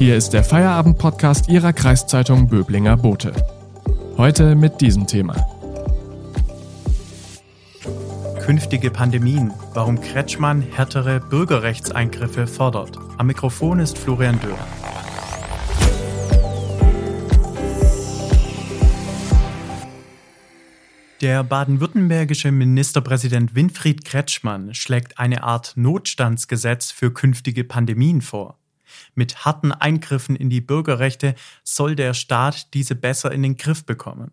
Hier ist der Feierabend-Podcast Ihrer Kreiszeitung Böblinger Bote. Heute mit diesem Thema. Künftige Pandemien, warum Kretschmann härtere Bürgerrechtseingriffe fordert. Am Mikrofon ist Florian Dürr. Der baden-württembergische Ministerpräsident Winfried Kretschmann schlägt eine Art Notstandsgesetz für künftige Pandemien vor. Mit harten Eingriffen in die Bürgerrechte soll der Staat diese besser in den Griff bekommen.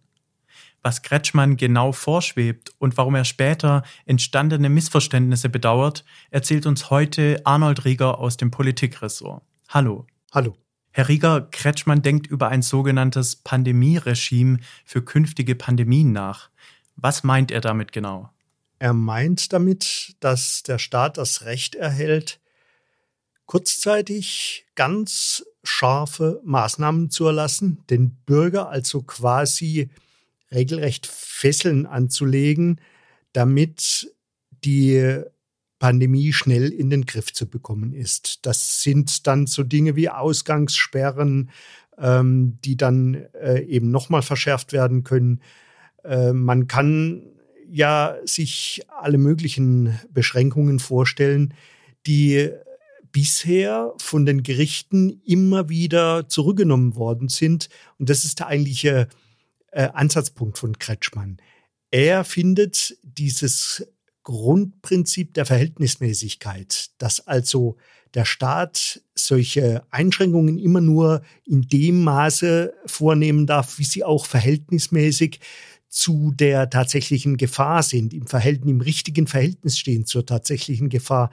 Was Kretschmann genau vorschwebt und warum er später entstandene Missverständnisse bedauert, erzählt uns heute Arnold Rieger aus dem Politikressort. Hallo. Hallo. Herr Rieger, Kretschmann denkt über ein sogenanntes Pandemieregime für künftige Pandemien nach. Was meint er damit genau? Er meint damit, dass der Staat das Recht erhält, kurzzeitig ganz scharfe Maßnahmen zu erlassen, den Bürger also quasi regelrecht Fesseln anzulegen, damit die Pandemie schnell in den Griff zu bekommen ist. Das sind dann so Dinge wie Ausgangssperren, ähm, die dann äh, eben nochmal verschärft werden können. Äh, man kann ja sich alle möglichen Beschränkungen vorstellen, die bisher von den Gerichten immer wieder zurückgenommen worden sind. Und das ist der eigentliche äh, Ansatzpunkt von Kretschmann. Er findet dieses Grundprinzip der Verhältnismäßigkeit, dass also der Staat solche Einschränkungen immer nur in dem Maße vornehmen darf, wie sie auch verhältnismäßig zu der tatsächlichen Gefahr sind, im Verhältnis, im richtigen Verhältnis stehen zur tatsächlichen Gefahr.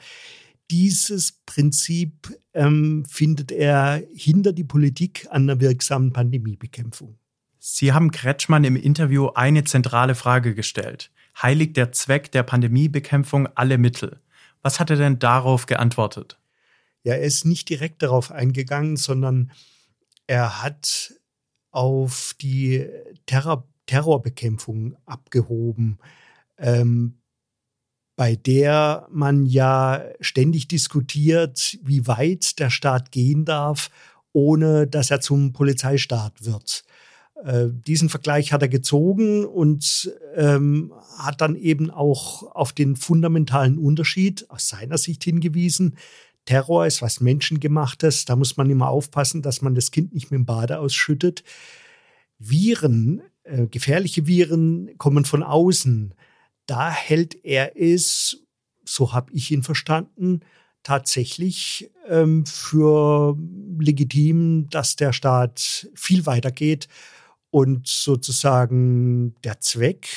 Dieses Prinzip ähm, findet er hinter die Politik an einer wirksamen Pandemiebekämpfung. Sie haben Kretschmann im Interview eine zentrale Frage gestellt. Heiligt der Zweck der Pandemiebekämpfung alle Mittel? Was hat er denn darauf geantwortet? Ja, er ist nicht direkt darauf eingegangen, sondern er hat auf die Terror Terrorbekämpfung abgehoben, ähm, bei der man ja ständig diskutiert, wie weit der Staat gehen darf, ohne dass er zum Polizeistaat wird. Äh, diesen Vergleich hat er gezogen und ähm, hat dann eben auch auf den fundamentalen Unterschied aus seiner Sicht hingewiesen. Terror ist was Menschengemachtes, da muss man immer aufpassen, dass man das Kind nicht mit dem Bade ausschüttet. Viren äh, gefährliche Viren kommen von außen. Da hält er es, so habe ich ihn verstanden, tatsächlich ähm, für legitim, dass der Staat viel weiter geht und sozusagen der Zweck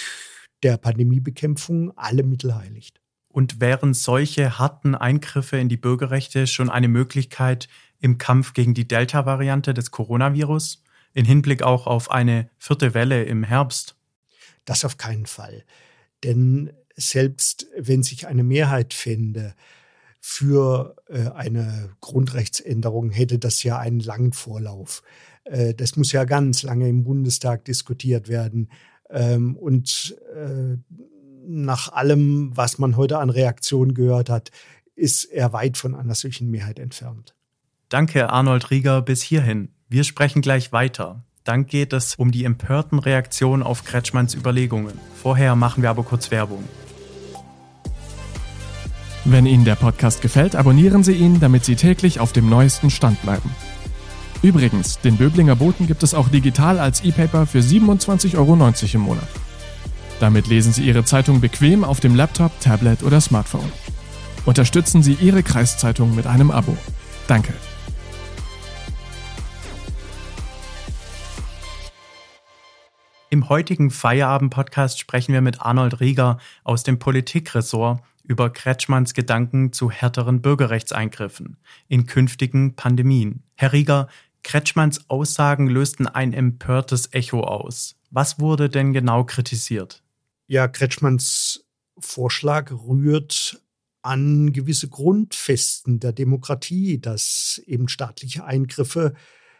der Pandemiebekämpfung alle Mittel heiligt. Und wären solche harten Eingriffe in die Bürgerrechte schon eine Möglichkeit im Kampf gegen die Delta-Variante des Coronavirus? in Hinblick auch auf eine vierte Welle im Herbst? Das auf keinen Fall. Denn selbst wenn sich eine Mehrheit fände für äh, eine Grundrechtsänderung, hätte das ja einen langen Vorlauf. Äh, das muss ja ganz lange im Bundestag diskutiert werden. Ähm, und äh, nach allem, was man heute an Reaktionen gehört hat, ist er weit von einer solchen Mehrheit entfernt. Danke, Arnold Rieger, bis hierhin. Wir sprechen gleich weiter. Dann geht es um die empörten Reaktionen auf Kretschmanns Überlegungen. Vorher machen wir aber kurz Werbung. Wenn Ihnen der Podcast gefällt, abonnieren Sie ihn, damit Sie täglich auf dem neuesten Stand bleiben. Übrigens, den Böblinger Boten gibt es auch digital als E-Paper für 27,90 Euro im Monat. Damit lesen Sie Ihre Zeitung bequem auf dem Laptop, Tablet oder Smartphone. Unterstützen Sie Ihre Kreiszeitung mit einem Abo. Danke. Heutigen Feierabend-Podcast sprechen wir mit Arnold Rieger aus dem Politikressort über Kretschmanns Gedanken zu härteren Bürgerrechtseingriffen in künftigen Pandemien. Herr Rieger, Kretschmanns Aussagen lösten ein empörtes Echo aus. Was wurde denn genau kritisiert? Ja, Kretschmanns Vorschlag rührt an gewisse Grundfesten der Demokratie, dass eben staatliche Eingriffe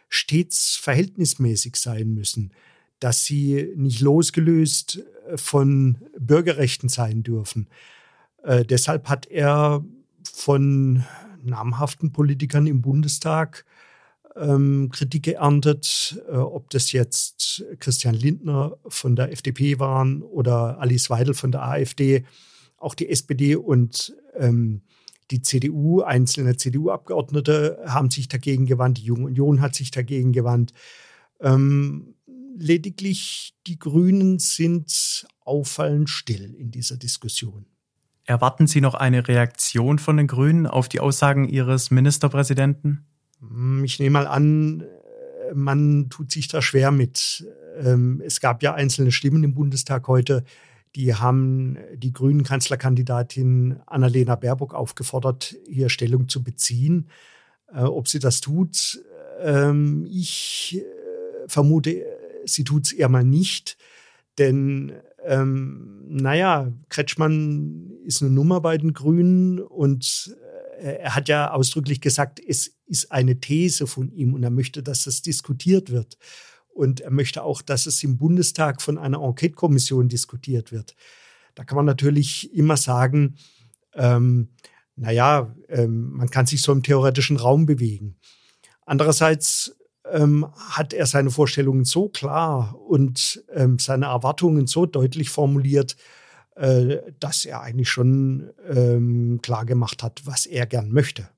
stets verhältnismäßig sein müssen dass sie nicht losgelöst äh, von Bürgerrechten sein dürfen. Äh, deshalb hat er von namhaften Politikern im Bundestag ähm, Kritik geerntet, äh, ob das jetzt Christian Lindner von der FDP waren oder Alice Weidel von der AfD, auch die SPD und ähm, die CDU, einzelne CDU-Abgeordnete haben sich dagegen gewandt, die Junge Union hat sich dagegen gewandt. Ähm, lediglich die Grünen sind auffallend still in dieser Diskussion. Erwarten Sie noch eine Reaktion von den Grünen auf die Aussagen Ihres Ministerpräsidenten? Hm, ich nehme mal an, man tut sich da schwer mit. Ähm, es gab ja einzelne Stimmen im Bundestag heute, die haben die grünen Kanzlerkandidatin Annalena Baerbock aufgefordert, hier Stellung zu beziehen. Äh, ob sie das tut, ähm, ich äh, vermute, sie tut es eher mal nicht. Denn ähm, naja, Kretschmann ist eine Nummer bei den Grünen und äh, er hat ja ausdrücklich gesagt, es ist eine These von ihm und er möchte, dass das diskutiert wird. Und er möchte auch, dass es im Bundestag von einer Enquete-Kommission diskutiert wird. Da kann man natürlich immer sagen, ähm, naja, ähm, man kann sich so im theoretischen Raum bewegen. Andererseits ähm, hat er seine Vorstellungen so klar und ähm, seine Erwartungen so deutlich formuliert, äh, dass er eigentlich schon ähm, klar gemacht hat, was er gern möchte.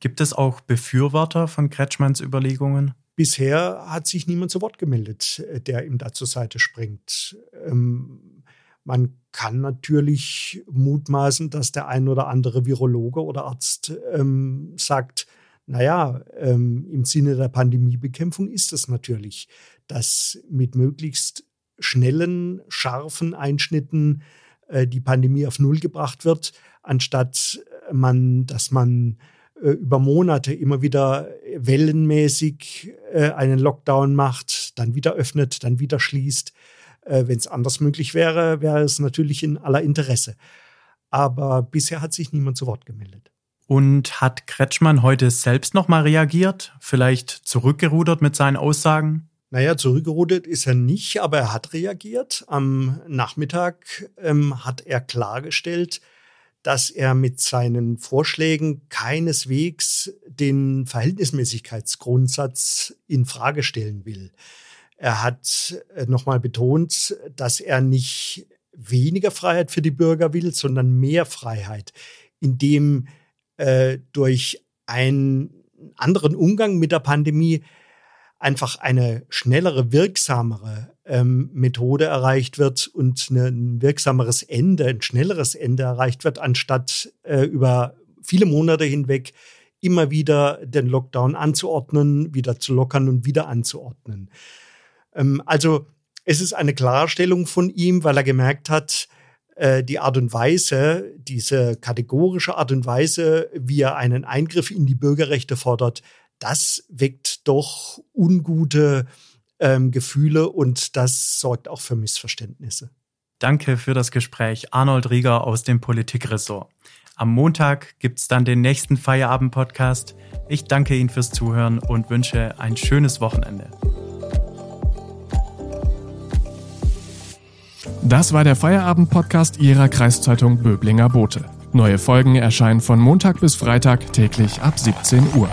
Gibt es auch Befürworter von Kretschmanns Überlegungen? Bisher hat sich niemand zu Wort gemeldet, äh, der ihm da zur Seite springt. Ähm, man kann natürlich mutmaßen, dass der ein oder andere Virologe oder Arzt ähm, sagt, naja, ähm, im Sinne der Pandemiebekämpfung ist es natürlich, dass mit möglichst schnellen, scharfen Einschnitten äh, die Pandemie auf Null gebracht wird, anstatt äh, man, dass man äh, über Monate immer wieder wellenmäßig äh, einen Lockdown macht, dann wieder öffnet, dann wieder schließt. Äh, Wenn es anders möglich wäre, wäre es natürlich in aller Interesse. Aber bisher hat sich niemand zu Wort gemeldet. Und hat Kretschmann heute selbst nochmal reagiert? Vielleicht zurückgerudert mit seinen Aussagen? Naja, zurückgerudert ist er nicht, aber er hat reagiert. Am Nachmittag ähm, hat er klargestellt, dass er mit seinen Vorschlägen keineswegs den Verhältnismäßigkeitsgrundsatz in Frage stellen will. Er hat äh, nochmal betont, dass er nicht weniger Freiheit für die Bürger will, sondern mehr Freiheit, indem äh, durch einen anderen Umgang mit der Pandemie einfach eine schnellere, wirksamere ähm, Methode erreicht wird und ein wirksameres Ende, ein schnelleres Ende erreicht wird, anstatt äh, über viele Monate hinweg immer wieder den Lockdown anzuordnen, wieder zu lockern und wieder anzuordnen. Ähm, also es ist eine Klarstellung von ihm, weil er gemerkt hat, äh, die Art und Weise, diese kategorische Art und Weise, wie er einen Eingriff in die Bürgerrechte fordert, das weckt doch ungute ähm, Gefühle und das sorgt auch für Missverständnisse. Danke für das Gespräch, Arnold Rieger aus dem Politikressort. Am Montag gibt's dann den nächsten Feierabend-Podcast. Ich danke Ihnen fürs Zuhören und wünsche ein schönes Wochenende. Das war der Feierabend-Podcast Ihrer Kreiszeitung Böblinger Bote. Neue Folgen erscheinen von Montag bis Freitag täglich ab 17 Uhr.